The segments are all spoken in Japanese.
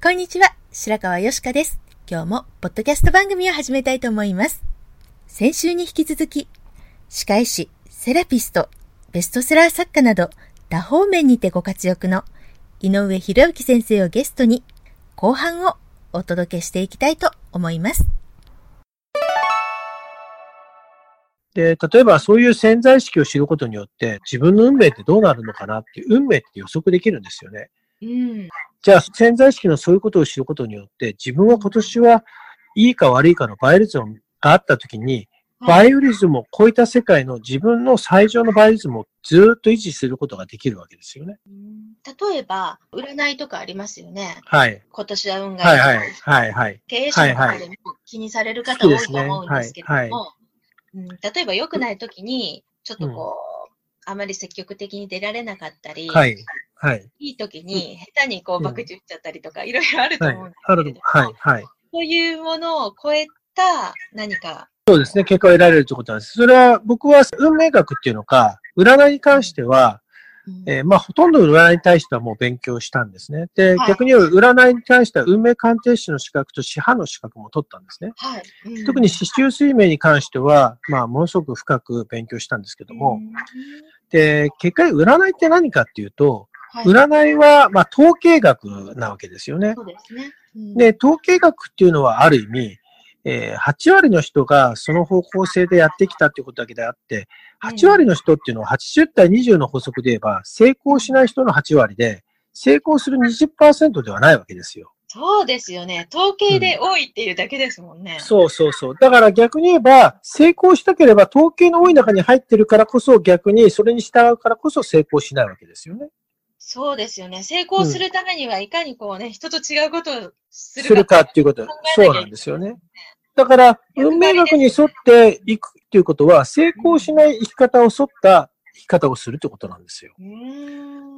こんにちは。白川よしかです。今日もポッドキャスト番組を始めたいと思います。先週に引き続き、歯科医師、セラピスト、ベストセラー作家など多方面にてご活躍の井上博之先生をゲストに後半をお届けしていきたいと思います。で、例えばそういう潜在意識を知ることによって、自分の運命ってどうなるのかなっていう、運命って予測できるんですよね。うん。じゃあ、潜在意識のそういうことを知ることによって、自分は今年はいいか悪いかのバイオリズムがあったときに、バイオリズムを超えた世界の自分の最上のバイオリズムをずっと維持することができるわけですよね。例えば、占いとかありますよね。はい。今年は運がはいいいとかはい。はいはい。経営者の中でも気にされる方多いと思うんですけれども、はいはうん例えば良くない時に、ちょっとこう、あまり積極的に出られなかったり、はい。はい。いい時に下手にこう、うん爆打打っちゃったりとか、いろいろあるとはい思うんです。あるけれども、はい。はい。そういうものを超えた何か、そうですね。結果を得られるということなんです。それは僕は運命学っていうのか、占いに関しては、うんえーまあ、ほとんど占いに対してはもう勉強したんですね。で、はい逆に言う占いに対しては運命鑑定士の資格と師範の資格も取ったんですね。はい。うん特に四柱推命に関しては、まあ、ものすごく深く勉強したんですけども、うんで、結果占いって何かっていうと、はい占いは、まあ、統計学なわけですよね。そうですね。うんで、統計学っていうのはある意味、えー8割の人がその方向性でやってきたっていうことだけであって、8割の人っていうのは80対20の法則で言えば、成功しない人の8割で、成功する20%ではないわけですよ。そうですよね。統計で多いっていうだけですもんね。そうそうそう。だから逆に言えば、成功したければ統計の多い中に入ってるからこそ逆にそれに従うからこそ成功しないわけですよね。そうですよね。成功するためにはいかにこうね、人と違うことをすするるか。かっていうことそうなんですよね。だから、運命学に沿っていくっていうことは、成功しない生き方を沿った生き方をするってことなんですよ。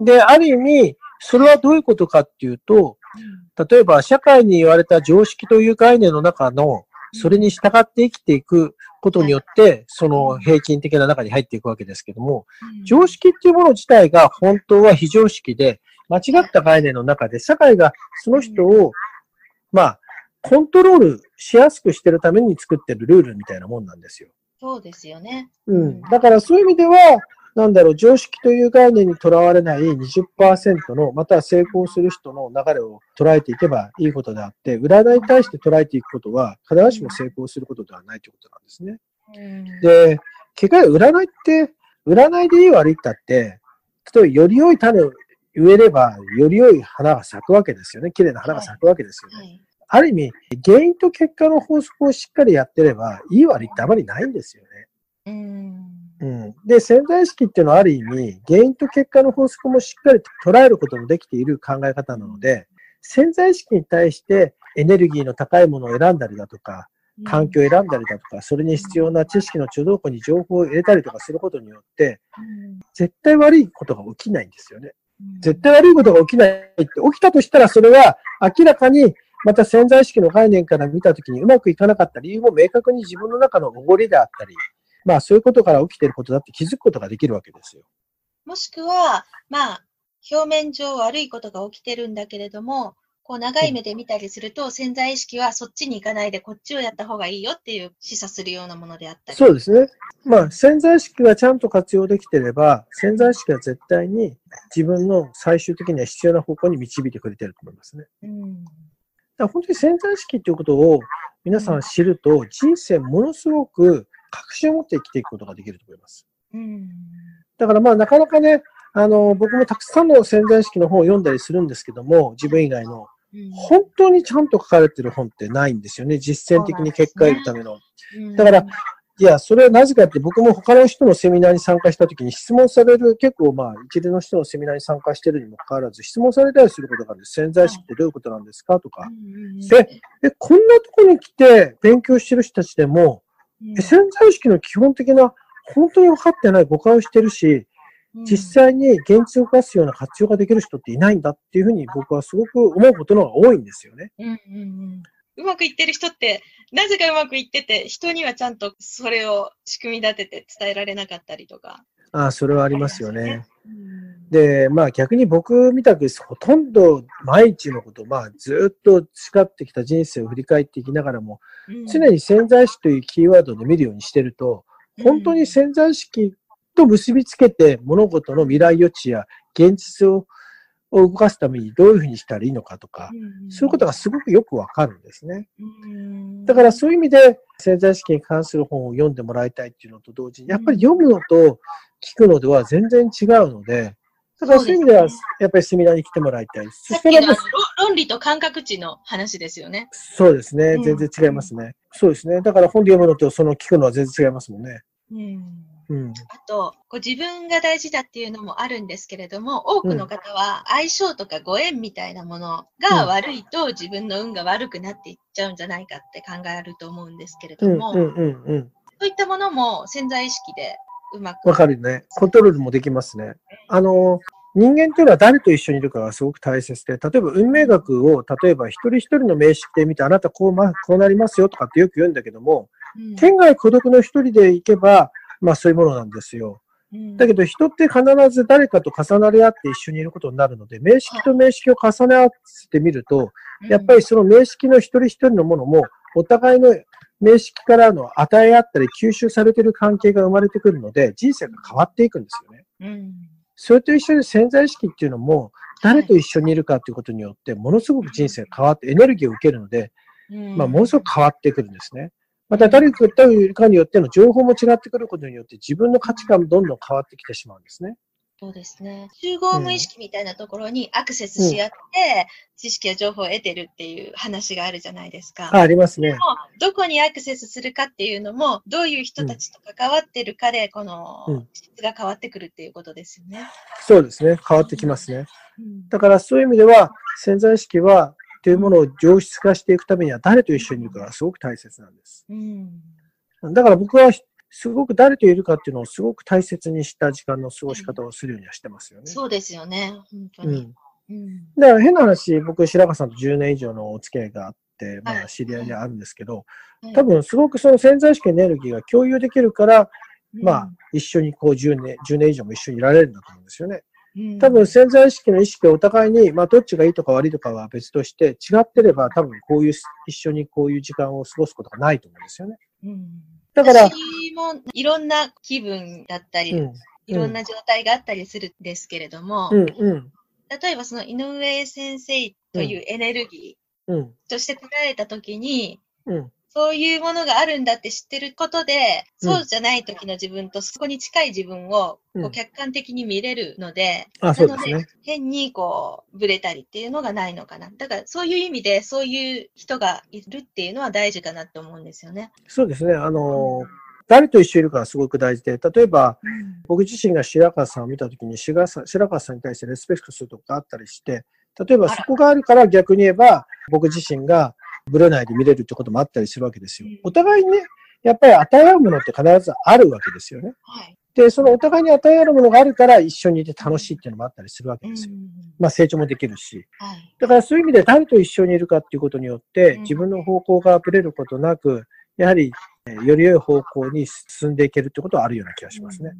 で、ある意味、それはどういうことかっていうと、例えば社会に言われた常識という概念の中の、それに従って生きていくことによって、その平均的な中に入っていくわけですけども、常識っていうもの自体が本当は非常識で、間違った概念の中で、社会がその人を、まあ、コントロールしやすくしてるために作ってるルールみたいなもんなんですよ。そうですよね。うん。だからそういう意味では、なんだろう、常識という概念にとらわれない20%の、または成功する人の流れを捉えていけばいいことであって、占いに対して捉えていくことは、必ずしも成功することではないということなんですね。うんで、結果占いって、占いでいい悪いったって、例えばより良い種を植えれば、より良い花が咲くわけですよね。綺麗な花が咲くわけですよね。はい。ある意味、原因と結果の法則をしっかりやってれば、いい悪いってあまりないんですよね。うん。うん。で、潜在意識っていうのはある意味、原因と結果の法則もしっかり捉えることもできている考え方なので、潜在意識に対してエネルギーの高いものを選んだりだとか、環境を選んだりだとか、それに必要な知識の貯蔵庫に情報を入れたりとかすることによって、うん絶対悪いことが起きないんですよね。うん絶対悪いことが起きないって、起きたとしたらそれは明らかにまた潜在意識の概念から見たときにうまくいかなかった理由も明確に自分の中のおごりであったり、まあそういうことから起きていることだって気づくことができるわけですよ。もしくは、まあ、表面上悪いことが起きてるんだけれども、こう長い目で見たりすると、潜在意識はそっちに行かないでこっちをやった方がいいよっていう示唆するようなものであったり。そうですね。まあ、潜在意識がちゃんと活用できてれば、潜在意識は絶対に自分の最終的には必要な方向に導いてくれてると思いますね。うん。だから本当に潜在意識っていうことを皆さん知ると、人生ものすごく確信を持って生きていくことができると思います。うん。だからまあなかなかね、あの、僕もたくさんの潜在意識の本を読んだりするんですけども、自分以外の。うん本当にちゃんと書かれてる本ってないんですよね。実践的に結果を得るための。うんだから、いや、それはなぜかって僕も他の人のセミナーに参加した時に質問される、結構まあ一流の人のセミナーに参加してるにもかかわらず質問されたりすることがあるんです。潜在意識ってどういうことなんですかとかでえ、こんなとこに来て勉強してる人たちでも、うんえ潜在意識の基本的な本当に分かってない誤解をしてるし、実際に現実を動かすような活用ができる人っていないんだっていうふうに僕はすごく思うことの方が多いんですよね。うんうんうんうまくいってる人って、なぜかうまくいってて、人にはちゃんとそれを仕組み立てて伝えられなかったりとか。ああ、それはありますよね。うんで、まあ逆に僕みたくほとんど毎日のこと、まあずっと誓ってきた人生を振り返っていきながらも、うん。常に潜在意識というキーワードで見るようにしてると、本当に潜在意識と結びつけて物事の未来予知や現実をを動かすためにどういうふうにしたらいいのかとか、そういうことがすごくよくわかるんですね。うん。だからそういう意味で潜在意識に関する本を読んでもらいたいっていうのと同時に、やっぱり読むのと聞くのでは全然違うので、だからそういう意味ではやっぱりセミナーに来てもらいたい。そさっきの論論理と感覚値の話ですよね。そうですねう。ん全然違いますね。そうですね。だから本で読むのとその聞くのは全然違いますもんね。うんうん。あと、こう自分が大事だっていうのもあるんですけれども、多くの方は相性とかご縁みたいなものが悪いと自分の運が悪くなっていっちゃうんじゃないかって考えると思うんですけれどうん、も、うん、うん、うん。そういったものも潜在意識でうまく。わかるね。コントロールもできますね。あの、人間というのは誰と一緒にいるかがすごく大切で、例えば運命学を、例えば一人一人の名式で見て、あなたこう,、ま、こうなりますよとかってよく言うんだけども、うん天外孤独の一人で行けば、まあそういうものなんですよ。うんだけど人って必ず誰かと重なり合って一緒にいることになるので、名式と名式を重ね合わせてみると、やっぱりその名式の一人一人のものも、お互いの名式からの与え合ったり吸収されている関係が生まれてくるので、人生が変わっていくんですよね。うんそれと一緒に潜在意識っていうのも、誰と一緒にいるかということによって、ものすごく人生が変わって、エネルギーを受けるので、うんまあ、ものすごく変わってくるんですね。また、誰といるかによっての情報も違ってくることによって、自分の価値観もどんどん変わってきてしまうんですね。そうですね。集合無意識みたいなところにアクセスし合って、知識や情報を得てるっていう話があるじゃないですか。あ、ありますね。もどこにアクセスするかっていうのも、どういう人たちと関わってるかで、このうん質が変わってくるっていうことですよね。そうですね。変わってきますね。うんだからそういう意味では、潜在意識は、というものを上質化していくためには、誰と一緒にいるかがすごく大切なんです。うんだから僕は、すごく誰といるかっていうのをすごく大切にした時間の過ごし方をするようにはしてますよね。そうですよね。本当に。うん。うんだから変な話、僕、白川さんと10年以上のお付き合いがあって、まあ、はい知り合いであるんですけど、はい多分、すごくその潜在意識のエネルギーが共有できるから、まあうん、一緒にこう10年、10年以上も一緒にいられるんだと思うんですよね。うん多分、潜在意識の意識をお互いに、まあ、どっちがいいとか悪いとかは別として、違ってれば、多分、こういう、一緒にこういう時間を過ごすことがないと思うんですよね。うんだから、私もいろんな気分だったり、うん、いろんな状態があったりするんですけれども、うん、うん、例えばその井上先生というエネルギうん、ーとして捉えたときに、うん、そういうものがあるんだって知ってることで、うんそうじゃない時の自分とそこに近い自分をうんこう客観的に見れるので、あ、そうですね。変にこう、ブレたりっていうのがないのかな。だからそういう意味で、そういう人がいるっていうのは大事かなって思うんですよね。そうですね。あのー、誰と一緒にいるかがすごく大事で、例えば、僕自身が白川さんを見たときに白川さん、白川さんに対してレスペクトするとこがあったりして、例えばそこがあるから逆に言えば、僕自身がブレないで見れるってこともあったりするわけですようん。お互いにね、やっぱり与え合うものって必ずあるわけですよね。はい。で、そのお互いに与え合うものがあるから一緒にいて楽しいっていうのもあったりするわけうんですよ。まあ成長もできるし。はい。だからそういう意味で誰と一緒にいるかっていうことによってうん、自分の方向がぶれることなく、やはり、えーより良い方向に進んでいけるってことはあるような気がしますね。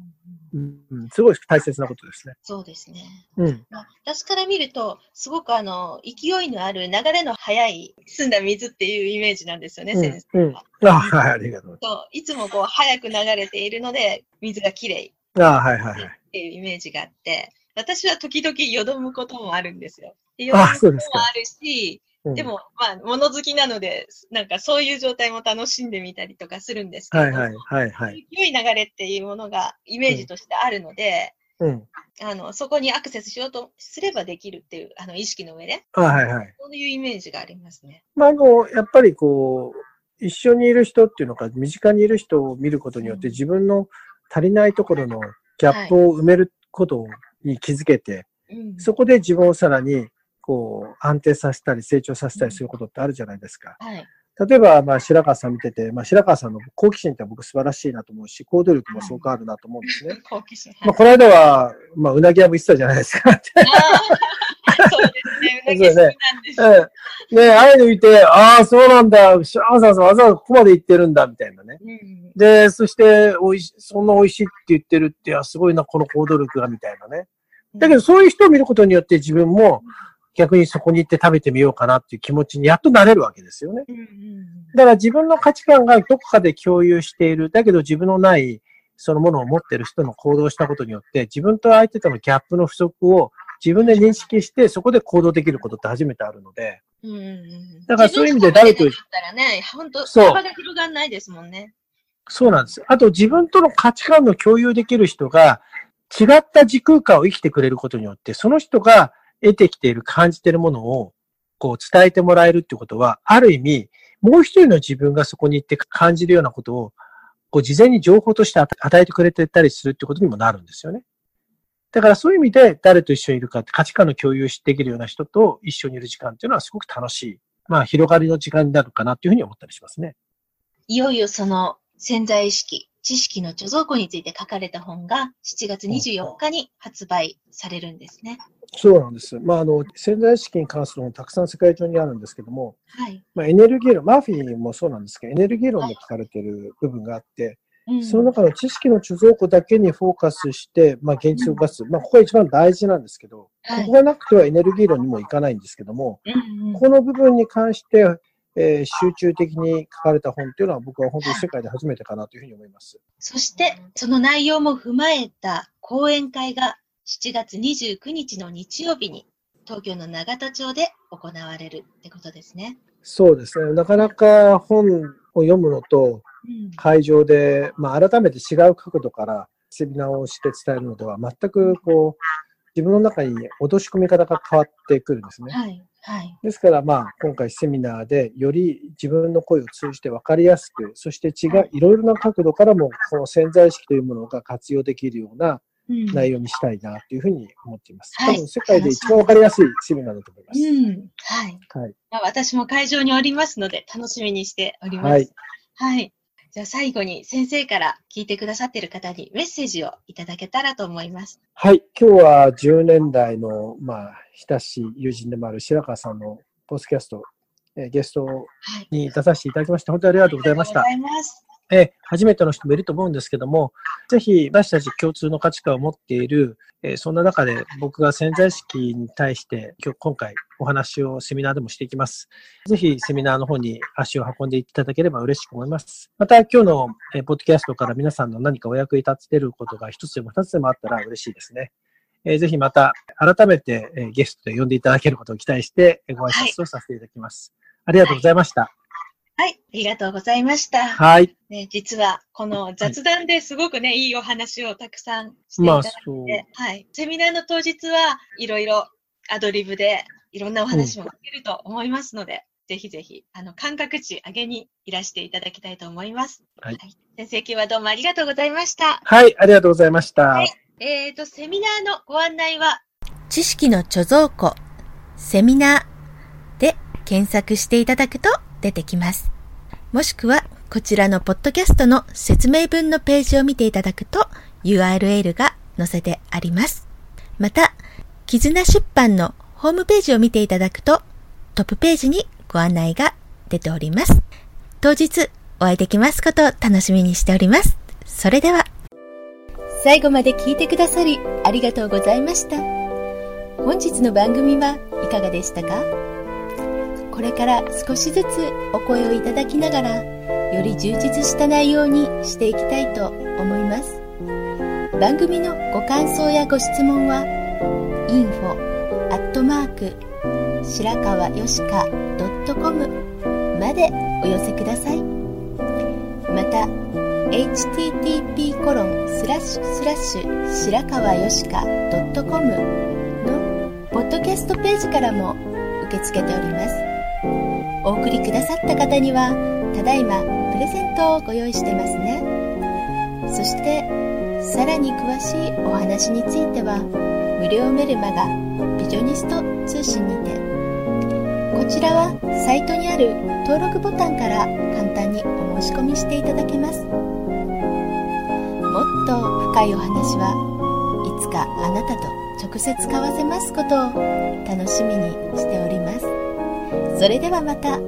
うんすごい大切なことですね。そうですね。うん。まあ私から見ると、すごくあの、勢いのある流れの速い澄んだ水っていうイメージなんですよね、うん先生うんは。あはい、ありがとう。そういつもこう、早く流れているので、水がきれいあはい、はい、はい。っていうイメージがあって、私は時々よどむこともあるんですよ。でよどむあこともそうですかあるし、うんでも、まあ、物好きなので、なんかそういう状態も楽しんでみたりとかするんですけど、はい、はい、はい、はい。良い流れっていうものがイメージとしてあるので、うん。あの、そこにアクセスしようとすればできるっていう、あの、意識の上で、あはい、はい。そういうイメージがありますね。まあ、あの、やっぱりこう、一緒にいる人っていうのか、身近にいる人を見ることによって、うん自分の足りないところのギャップを埋めることに気づけて、うん。そこで自分をさらに、こう、安定させたり、成長させたりすることってあるじゃないですか。はい。例えば、まあ、白川さん見てて、まあ、白川さんの好奇心って僕素晴らしいなと思うし、行動力もすごくあるなと思うんですね。好奇心。まあ、この間は、まあ、うなぎ屋も言ってたじゃないですか。そうですね。うなぎ好きなんですよ。ええねああいうの見て、ああ、そうなんだ、白川さんわざわざここまで行ってるんだ、みたいなね。うん。で、そして、おいし、そんな美味しいって言ってるって、あすごいな、この行動力が、みたいなね。だけど、そういう人を見ることによって自分も逆にそこに行って食べてみようかなっていう気持ちにやっとなれるわけですよね。だから自分の価値観がどこかで共有している、だけど自分のないそのものを持っている人の行動をしたことによって、自分と相手とのギャップの不足を自分で認識して、そこで行動できることって初めてあるので、だからそういう意味で誰と自分しか持ったらね、本当そう幅が広がんないですもんね。そうなんです。あと自分との価値観の共有できる人が違った時空間を生きてくれることによって、その人が得てきている、感じているものをこう伝えてもらえるってことは、ある意味、もう一人の自分がそこに行って感じるようなことを、こう事前に情報として与えてくれてたりするってことにもなるんですよね。だからそういう意味で誰と一緒にいるかって価値観の共有できるような人と一緒にいる時間っていうのはすごく楽しい。まあ広がりの時間になるかなっていうふうに思ったりしますね。いよいよその潜在意識、知識の貯蔵庫について書かれた本が7月24日に発売されるんですね。そうなんです。まあ、あの、潜在意識に関する本たくさん世界中にあるんですけども、はい。まあ、エネルギー論、マーフィーもそうなんですけど、エネルギー論で書かれている部分があって、うんその中の知識の貯蔵庫だけにフォーカスして、まあ、現実を動かす。まあ、ここが一番大事なんですけど、はいここがなくてはエネルギー論にもいかないんですけども、うんうんこの部分に関して、えー集中的に書かれた本っていうのは僕は本当に世界で初めてかなというふうに思います。そして、その内容も踏まえた講演会が7月29日の日曜日に東京の永田町で行われるってことですね。そうですね。なかなか本を読むのと、うん会場で、まあ、改めて違う角度からセミナーをして伝えるのでは、全くこう、自分の中に落とし込み方が変わってくるんですね。はい。はい。ですから、まあ、今回セミナーでより自分の声を通じて分かりやすく、そして違う、いろいろな角度からも、この潜在意識というものが活用できるようなうん内容にしたいなというふうに思っています。はい多分世界で一番分かりやすいセミナーだと思います。うん。はい。はい。まあ私も会場におりますので楽しみにしております。はい。はい。じゃあ最後に先生から聞いてくださっている方にメッセージをいただけたらと思います。はい。今日は10年来の、まあ、親しい友人でもある白川さんのポッドキャスト、えーゲストはい。に出させていただきまして、本当にありがとうございましたあ。りがとうございます。え初めての人もいると思うんですけども、ぜひ私たち共通の価値観を持っている、えそんな中で僕が潜在意識に対して今日今回お話をセミナーでもしていきます。ぜひセミナーの方に足を運んでいただければ嬉しく思います。また今日の、えポッドキャストから皆さんの何かお役に立てることが一つでも二つでもあったら嬉しいですね。えぜひまた改めて、えゲストで呼んでいただけることを期待してご挨拶をさせていただきます。ありがとうございました。はい。ありがとうございました。はい。ね、実はこの雑談ですごくね、いいお話をたくさんしていまあただいて、そう。はい。セミナーの当日はいろいろアドリブでいろんなお話も聞けると思いますので、ぜひぜひ、あの、感覚値上げにいらしていただきたいと思います。はい先生、今日はどうもありがとうございました。はい、ありがとうございました。はいえーと、セミナーのご案内は、知識の貯蔵庫、セミナーで検索していただくと出てきます。もしくは、こちらのポッドキャストの説明文のページを見ていただくと URL が載せてあります。また、絆出版のホームページを見ていただくとトップページにご案内が出ております。当日お会いできますことを楽しみにしております。それでは。最後まで聞いてくださりありがとうございました。本日の番組はいかがでしたか？これから少しずつお声をいただきながら、より充実した内容にしていきたいと思います。番組のご感想やご質問は、info アットマーク白川よしか .com までお寄せください。また、http コロンスラッシュスラッシュ白川よしか .com のポッドキャストページからも受け付けております。お送りくださった方には、ただいまプレゼントをご用意してますね。そして、さらに詳しいお話については、無料メルマガビジョニスト通信にて、こちらはサイトにある登録ボタンから簡単にお申し込みしていただけます。もっと深いお話はいつかあなたと直接交わせますことを楽しみにしております。それではまた。